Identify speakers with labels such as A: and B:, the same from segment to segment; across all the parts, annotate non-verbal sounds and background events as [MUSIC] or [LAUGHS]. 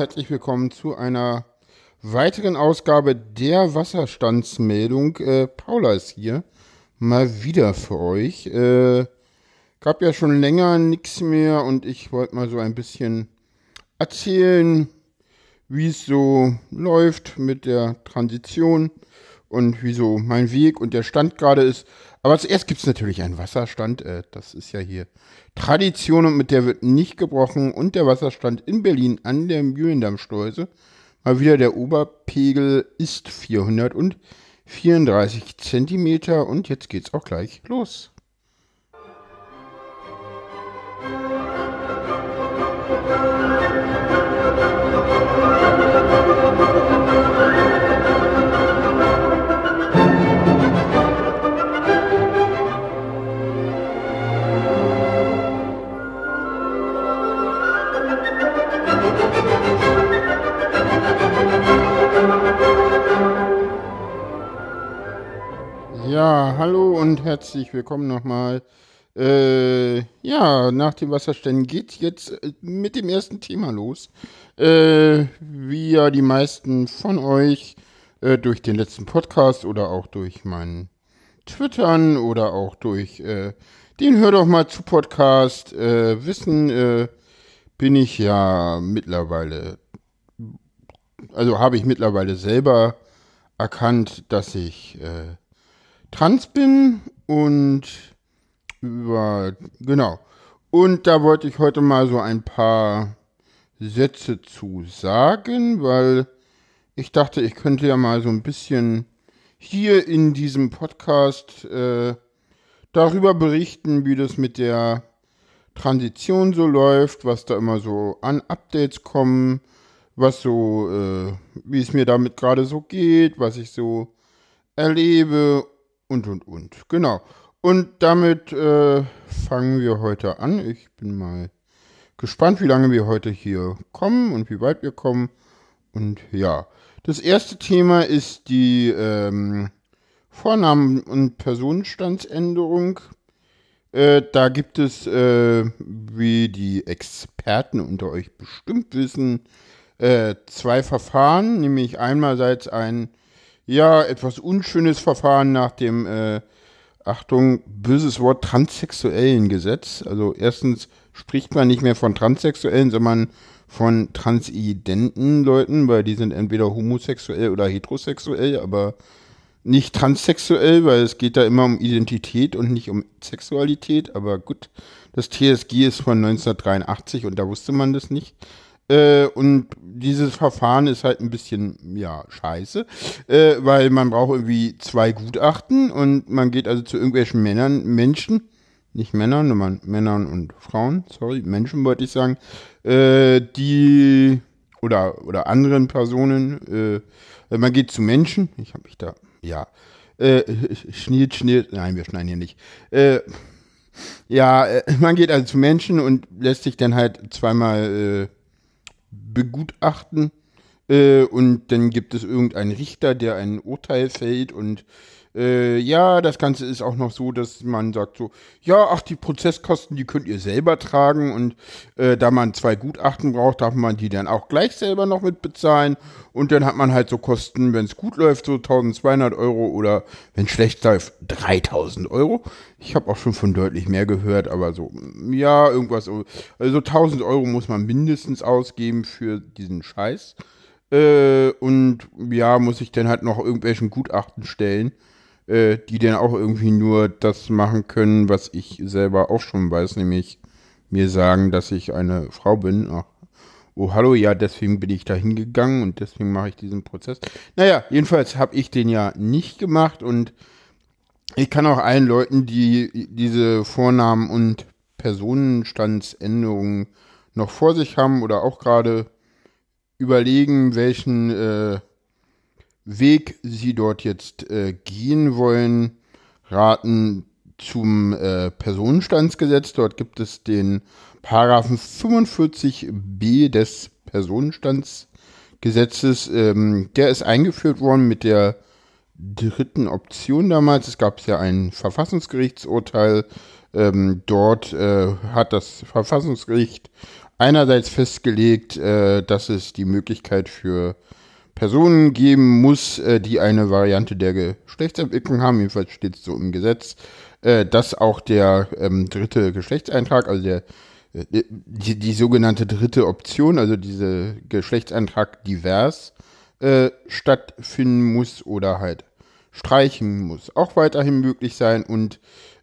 A: herzlich willkommen zu einer weiteren Ausgabe der Wasserstandsmeldung. Äh, Paula ist hier mal wieder für euch. Äh, gab ja schon länger nichts mehr und ich wollte mal so ein bisschen erzählen, wie es so läuft mit der Transition und wie so mein Weg und der Stand gerade ist. Aber zuerst gibt es natürlich einen Wasserstand. Äh, das ist ja hier Tradition und mit der wird nicht gebrochen. Und der Wasserstand in Berlin an der Mühlendammschleuse. Mal wieder der Oberpegel ist 434 Zentimeter. Und jetzt geht's auch gleich los. Ja, hallo und herzlich willkommen nochmal. Äh, ja, nach dem Wasserständen geht jetzt äh, mit dem ersten Thema los. Äh, wie ja die meisten von euch äh, durch den letzten Podcast oder auch durch meinen Twittern oder auch durch äh, den Hör doch mal zu Podcast äh, wissen, äh, bin ich ja mittlerweile, also habe ich mittlerweile selber erkannt, dass ich äh, trans bin und über, genau. Und da wollte ich heute mal so ein paar Sätze zu sagen, weil ich dachte, ich könnte ja mal so ein bisschen hier in diesem Podcast äh, darüber berichten, wie das mit der Transition so läuft, was da immer so an Updates kommen, was so, äh, wie es mir damit gerade so geht, was ich so erlebe und, und, und. Genau. Und damit äh, fangen wir heute an. Ich bin mal gespannt, wie lange wir heute hier kommen und wie weit wir kommen. Und ja, das erste Thema ist die ähm, Vornamen- und Personenstandsänderung. Äh, da gibt es, äh, wie die Experten unter euch bestimmt wissen, äh, zwei Verfahren, nämlich einerseits ein ja, etwas unschönes Verfahren nach dem, äh, Achtung, böses Wort, transsexuellen Gesetz. Also erstens spricht man nicht mehr von Transsexuellen, sondern von transidenten Leuten, weil die sind entweder homosexuell oder heterosexuell, aber nicht transsexuell, weil es geht da immer um Identität und nicht um Sexualität. Aber gut, das TSG ist von 1983 und da wusste man das nicht. Äh, und dieses Verfahren ist halt ein bisschen, ja, scheiße, äh, weil man braucht irgendwie zwei Gutachten und man geht also zu irgendwelchen Männern, Menschen, nicht Männern, sondern Männern und Frauen, sorry, Menschen wollte ich sagen, äh, die oder oder anderen Personen, äh, man geht zu Menschen, ich habe mich da, ja, äh, [LAUGHS] schniert, schniert, nein, wir schneiden hier nicht, äh, ja, man geht also zu Menschen und lässt sich dann halt zweimal äh, begutachten äh, und dann gibt es irgendeinen Richter, der ein Urteil fällt und äh, ja, das Ganze ist auch noch so, dass man sagt so, ja, ach, die Prozesskosten, die könnt ihr selber tragen und äh, da man zwei Gutachten braucht, darf man die dann auch gleich selber noch mit bezahlen und dann hat man halt so Kosten, wenn es gut läuft, so 1200 Euro oder wenn schlecht läuft, 3000 Euro. Ich habe auch schon von deutlich mehr gehört, aber so, ja, irgendwas, also 1000 Euro muss man mindestens ausgeben für diesen Scheiß. Äh, und ja, muss ich dann halt noch irgendwelchen Gutachten stellen äh, die dann auch irgendwie nur das machen können, was ich selber auch schon weiß, nämlich mir sagen, dass ich eine Frau bin. Ach, oh hallo, ja, deswegen bin ich da hingegangen und deswegen mache ich diesen Prozess. Naja, jedenfalls habe ich den ja nicht gemacht und ich kann auch allen Leuten, die diese Vornamen und Personenstandsänderungen noch vor sich haben oder auch gerade überlegen, welchen äh, Weg sie dort jetzt äh, gehen wollen, raten zum äh, Personenstandsgesetz. Dort gibt es den Paragraphen 45b des Personenstandsgesetzes. Ähm, der ist eingeführt worden mit der dritten Option damals. Es gab ja ein Verfassungsgerichtsurteil. Ähm, dort äh, hat das Verfassungsgericht einerseits festgelegt, äh, dass es die Möglichkeit für Personen geben muss, äh, die eine Variante der Geschlechtsentwicklung haben, jedenfalls steht es so im Gesetz, äh, dass auch der ähm, dritte Geschlechtseintrag, also der äh, die, die sogenannte dritte Option, also diese Geschlechtseintrag divers, äh, stattfinden muss oder halt streichen muss, auch weiterhin möglich sein. Und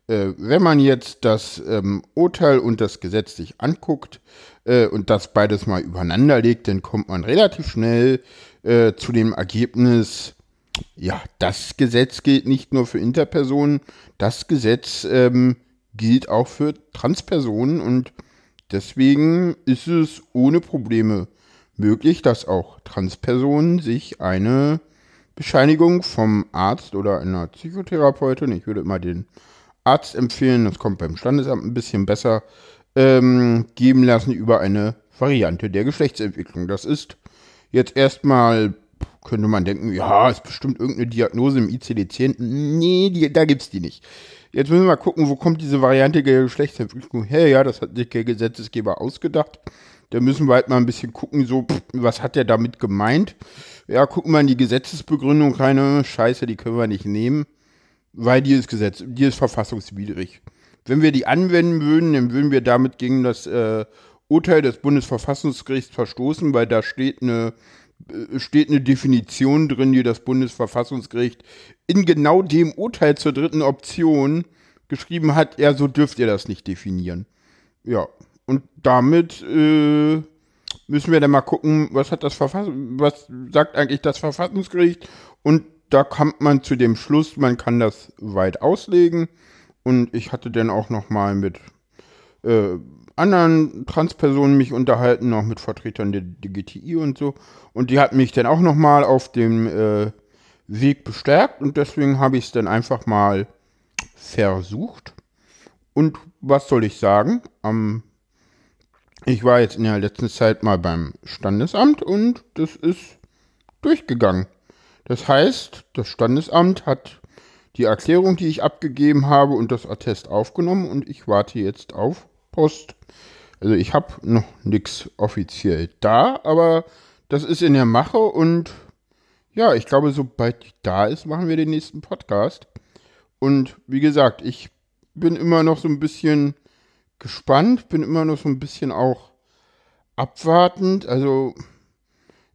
A: äh, wenn man jetzt das ähm, Urteil und das Gesetz sich anguckt äh, und das beides mal übereinander legt, dann kommt man relativ schnell äh, zu dem Ergebnis, ja, das Gesetz gilt nicht nur für Interpersonen, das Gesetz ähm, gilt auch für Transpersonen. Und deswegen ist es ohne Probleme möglich, dass auch Transpersonen sich eine Bescheinigung vom Arzt oder einer Psychotherapeutin, ich würde immer den Arzt empfehlen, das kommt beim Standesamt ein bisschen besser, ähm, geben lassen über eine Variante der Geschlechtsentwicklung. Das ist jetzt erstmal, könnte man denken, ja, ist bestimmt irgendeine Diagnose im ICD-10. Nee, die, da gibt's die nicht. Jetzt müssen wir mal gucken, wo kommt diese Variante der Geschlechtsentwicklung her? Ja, das hat sich der Gesetzesgeber ausgedacht. Da müssen wir halt mal ein bisschen gucken, so, pff, was hat der damit gemeint? Ja, gucken wir in die Gesetzesbegründung rein. Scheiße, die können wir nicht nehmen weil die ist Gesetz, die ist verfassungswidrig. Wenn wir die anwenden würden, dann würden wir damit gegen das äh, Urteil des Bundesverfassungsgerichts verstoßen, weil da steht eine, äh, steht eine Definition drin, die das Bundesverfassungsgericht in genau dem Urteil zur dritten Option geschrieben hat, ja, so dürft ihr das nicht definieren. Ja, und damit äh, müssen wir dann mal gucken, was hat das Verfass was sagt eigentlich das Verfassungsgericht und da kommt man zu dem Schluss, man kann das weit auslegen. Und ich hatte dann auch noch mal mit äh, anderen Transpersonen mich unterhalten, auch mit Vertretern der DGTI und so. Und die hatten mich dann auch noch mal auf dem äh, Weg bestärkt. Und deswegen habe ich es dann einfach mal versucht. Und was soll ich sagen? Ähm, ich war jetzt in der letzten Zeit mal beim Standesamt und das ist durchgegangen. Das heißt, das Standesamt hat die Erklärung, die ich abgegeben habe, und das Attest aufgenommen und ich warte jetzt auf Post. Also ich habe noch nichts offiziell da, aber das ist in der Mache und ja, ich glaube, sobald die da ist, machen wir den nächsten Podcast. Und wie gesagt, ich bin immer noch so ein bisschen gespannt, bin immer noch so ein bisschen auch abwartend. Also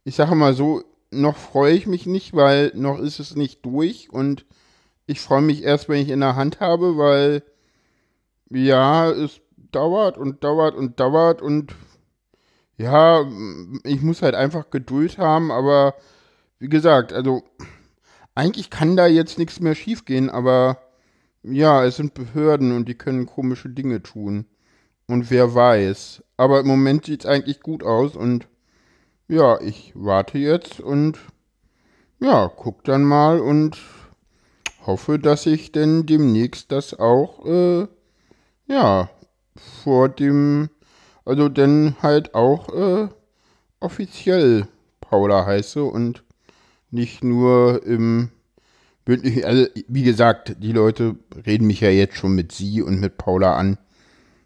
A: ich sage mal so, noch freue ich mich nicht, weil noch ist es nicht durch. Und ich freue mich erst, wenn ich in der Hand habe, weil ja, es dauert und dauert und dauert. Und ja, ich muss halt einfach Geduld haben, aber wie gesagt, also eigentlich kann da jetzt nichts mehr schiefgehen, aber ja, es sind Behörden und die können komische Dinge tun. Und wer weiß. Aber im Moment sieht es eigentlich gut aus. Und ja, ich warte jetzt und ja, guck dann mal und hoffe, dass ich denn demnächst das auch, äh, ja, vor dem, also denn halt auch äh, offiziell Paula heiße und nicht nur im bündlichen, also wie gesagt, die Leute reden mich ja jetzt schon mit sie und mit Paula an.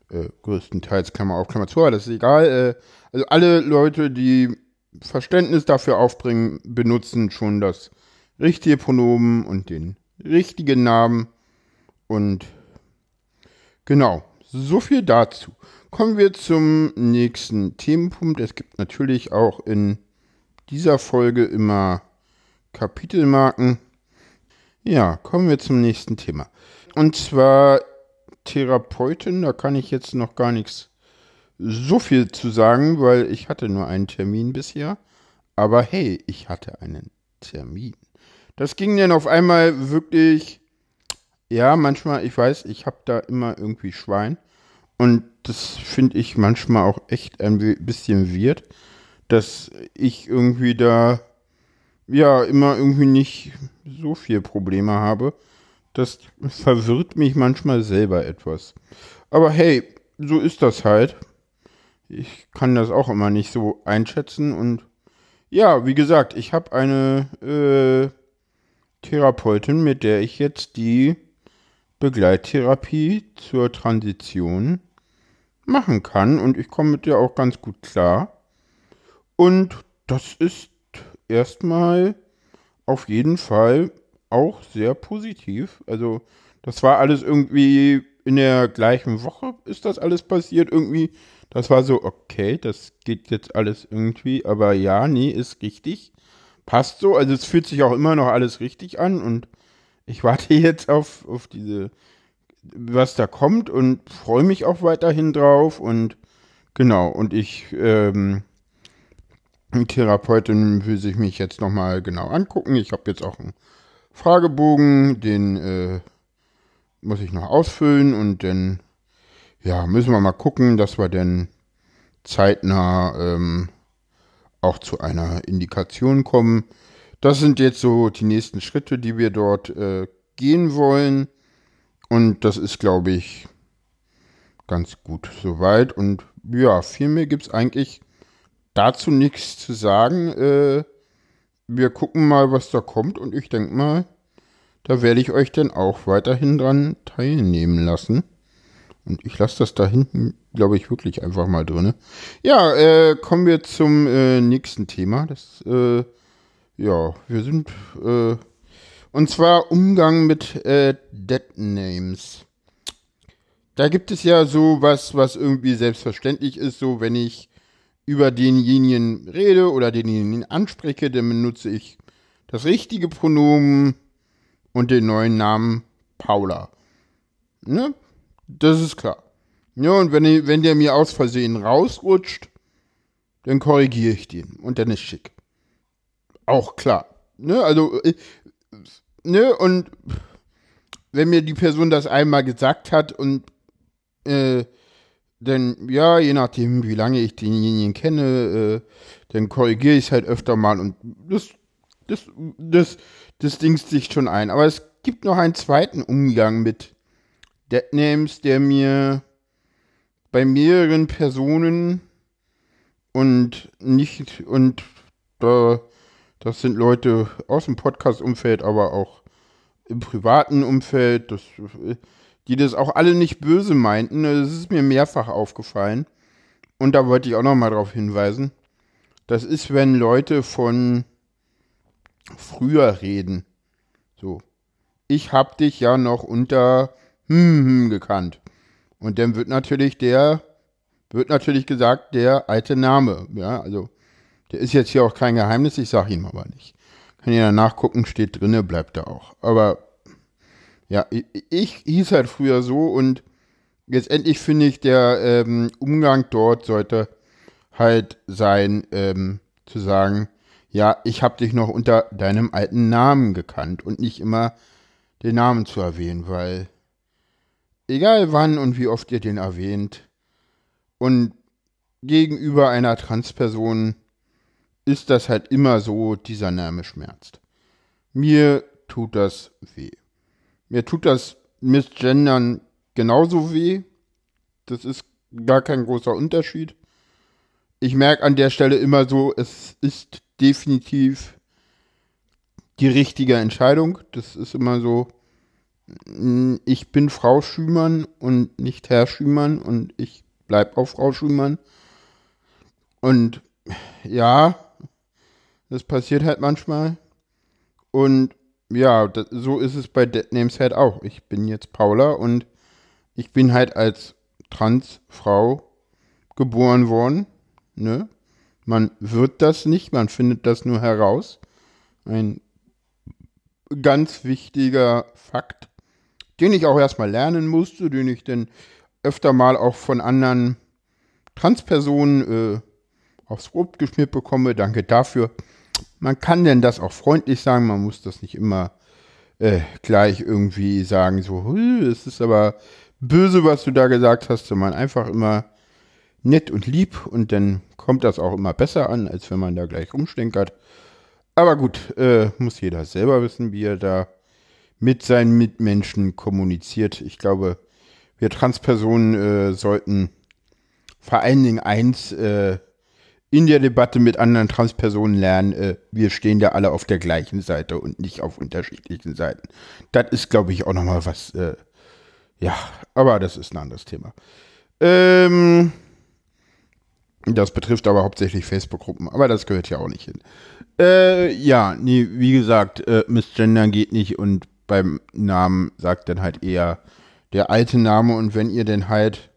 A: Äh, größtenteils Klammer auf, Klammer zu, aber das ist egal. Äh, also alle Leute, die Verständnis dafür aufbringen, benutzen schon das richtige Pronomen und den richtigen Namen. Und genau, so viel dazu. Kommen wir zum nächsten Themenpunkt. Es gibt natürlich auch in dieser Folge immer Kapitelmarken. Ja, kommen wir zum nächsten Thema. Und zwar Therapeutin, da kann ich jetzt noch gar nichts so viel zu sagen, weil ich hatte nur einen Termin bisher. Aber hey, ich hatte einen Termin. Das ging dann auf einmal wirklich, ja, manchmal, ich weiß, ich habe da immer irgendwie Schwein. Und das finde ich manchmal auch echt ein bisschen weird, dass ich irgendwie da, ja, immer irgendwie nicht so viel Probleme habe. Das verwirrt mich manchmal selber etwas. Aber hey, so ist das halt ich kann das auch immer nicht so einschätzen. Und ja, wie gesagt, ich habe eine äh, Therapeutin, mit der ich jetzt die Begleittherapie zur Transition machen kann und ich komme mit der auch ganz gut klar. Und das ist erstmal auf jeden Fall auch sehr positiv. Also das war alles irgendwie in der gleichen Woche ist das alles passiert irgendwie. Das war so, okay, das geht jetzt alles irgendwie, aber ja, nee, ist richtig. Passt so, also es fühlt sich auch immer noch alles richtig an und ich warte [LAUGHS] jetzt auf, auf diese, was da kommt und freue mich auch weiterhin drauf und genau, und ich, ähm, Therapeutin will sich mich jetzt nochmal genau angucken. Ich habe jetzt auch einen Fragebogen, den äh, muss ich noch ausfüllen und dann ja, müssen wir mal gucken, dass wir dann zeitnah ähm, auch zu einer Indikation kommen. Das sind jetzt so die nächsten Schritte, die wir dort äh, gehen wollen. Und das ist, glaube ich, ganz gut soweit. Und ja, viel mehr gibt es eigentlich dazu nichts zu sagen. Äh, wir gucken mal, was da kommt. Und ich denke mal, da werde ich euch dann auch weiterhin dran teilnehmen lassen. Und ich lasse das da hinten, glaube ich, wirklich einfach mal drin. Ja, äh, kommen wir zum äh, nächsten Thema. Das, äh, ja, wir sind, äh, und zwar Umgang mit äh, Dead Names. Da gibt es ja so was, was irgendwie selbstverständlich ist, so wenn ich über denjenigen rede oder denjenigen anspreche, dann benutze ich das richtige Pronomen und den neuen Namen Paula. Ne? Das ist klar. Ja, und wenn, wenn der mir aus Versehen rausrutscht, dann korrigiere ich den und dann ist schick. Auch klar. Ne, also, äh, ne, und wenn mir die Person das einmal gesagt hat und äh, dann, ja, je nachdem, wie lange ich denjenigen kenne, äh, dann korrigiere ich es halt öfter mal und das, das, das, das dingst sich schon ein. Aber es gibt noch einen zweiten Umgang mit Deadnames, der mir bei mehreren Personen und nicht, und da, das sind Leute aus dem Podcast-Umfeld, aber auch im privaten Umfeld, das, die das auch alle nicht böse meinten. Das ist mir mehrfach aufgefallen. Und da wollte ich auch noch mal darauf hinweisen. Das ist, wenn Leute von früher reden. So. Ich hab dich ja noch unter hm, hm gekannt. Und dann wird natürlich der, wird natürlich gesagt, der alte Name. Ja, also, der ist jetzt hier auch kein Geheimnis, ich sag ihm aber nicht. Kann ja nachgucken, steht drinne, bleibt er auch. Aber, ja, ich, ich hieß halt früher so und letztendlich finde ich, der ähm, Umgang dort sollte halt sein, ähm, zu sagen, ja, ich habe dich noch unter deinem alten Namen gekannt und nicht immer den Namen zu erwähnen, weil egal wann und wie oft ihr den erwähnt und gegenüber einer Transperson ist das halt immer so, dieser Name schmerzt. Mir tut das weh. Mir tut das Missgendern genauso weh. Das ist gar kein großer Unterschied. Ich merke an der Stelle immer so, es ist definitiv die richtige Entscheidung. Das ist immer so, ich bin Frau Schümann und nicht Herr Schümann und ich bleib auch Frau Schümann. Und ja, das passiert halt manchmal. Und ja, das, so ist es bei Dead Names halt auch. Ich bin jetzt Paula und ich bin halt als Transfrau geboren worden. Ne? Man wird das nicht, man findet das nur heraus. Ein ganz wichtiger Fakt, den ich auch erstmal lernen musste, den ich dann öfter mal auch von anderen Transpersonen äh, aufs Brot geschmiert bekomme. Danke dafür. Man kann denn das auch freundlich sagen, man muss das nicht immer äh, gleich irgendwie sagen, so, es ist aber böse, was du da gesagt hast, sondern einfach immer nett und lieb und dann kommt das auch immer besser an, als wenn man da gleich rumstenkert. Aber gut, äh, muss jeder selber wissen, wie er da mit seinen Mitmenschen kommuniziert. Ich glaube, wir Transpersonen äh, sollten vor allen Dingen eins äh, in der Debatte mit anderen Transpersonen lernen, äh, wir stehen da alle auf der gleichen Seite und nicht auf unterschiedlichen Seiten. Das ist, glaube ich, auch nochmal was, äh, ja, aber das ist ein anderes Thema. Ähm, das betrifft aber hauptsächlich Facebook-Gruppen, aber das gehört ja auch nicht hin. Äh, ja, nee, wie gesagt, äh, Missgender geht nicht und beim Namen sagt dann halt eher der alte Name und wenn ihr denn halt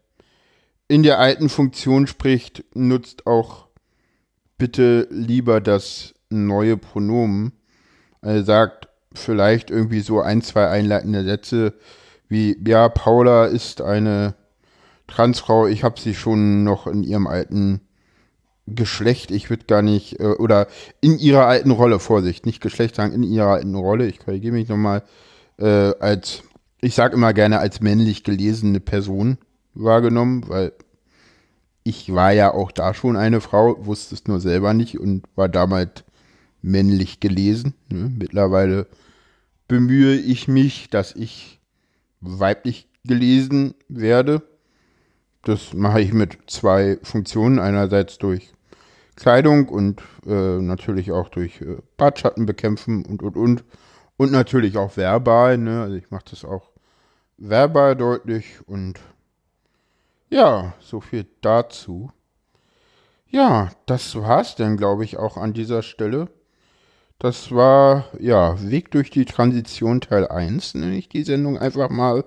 A: in der alten Funktion spricht, nutzt auch bitte lieber das neue Pronomen. Also sagt vielleicht irgendwie so ein, zwei einleitende Sätze wie, ja, Paula ist eine Transfrau, ich habe sie schon noch in ihrem alten Geschlecht, ich würde gar nicht, äh, oder in ihrer alten Rolle, Vorsicht, nicht Geschlecht sagen, in ihrer alten Rolle, ich korrigiere mich nochmal, äh, als, ich sage immer gerne als männlich gelesene Person wahrgenommen, weil ich war ja auch da schon eine Frau, wusste es nur selber nicht und war damals männlich gelesen. Ne? Mittlerweile bemühe ich mich, dass ich weiblich gelesen werde. Das mache ich mit zwei Funktionen. Einerseits durch Kleidung und äh, natürlich auch durch äh, Bartschatten bekämpfen und und und. Und natürlich auch verbal. Ne? Also ich mache das auch verbal deutlich und ja, so viel dazu. Ja, das war's dann, glaube ich, auch an dieser Stelle. Das war, ja, Weg durch die Transition Teil 1, nenne ich die Sendung einfach mal.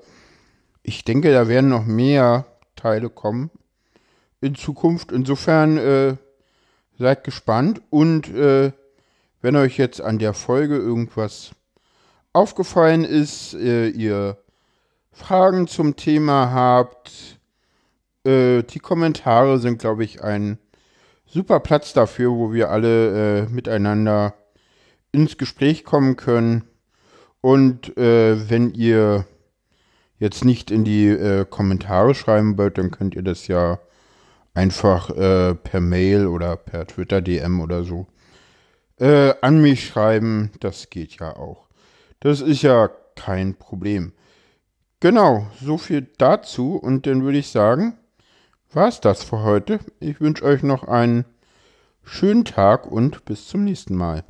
A: Ich denke, da werden noch mehr Teile kommen in Zukunft. Insofern äh, seid gespannt und äh, wenn euch jetzt an der Folge irgendwas aufgefallen ist, äh, ihr Fragen zum Thema habt, äh, die Kommentare sind, glaube ich, ein super Platz dafür, wo wir alle äh, miteinander ins Gespräch kommen können. Und äh, wenn ihr jetzt nicht in die äh, Kommentare schreiben wollt, dann könnt ihr das ja einfach äh, per Mail oder per Twitter DM oder so äh, an mich schreiben. Das geht ja auch. Das ist ja kein Problem. Genau, so viel dazu. Und dann würde ich sagen, war es das für heute. Ich wünsche euch noch einen schönen Tag und bis zum nächsten Mal.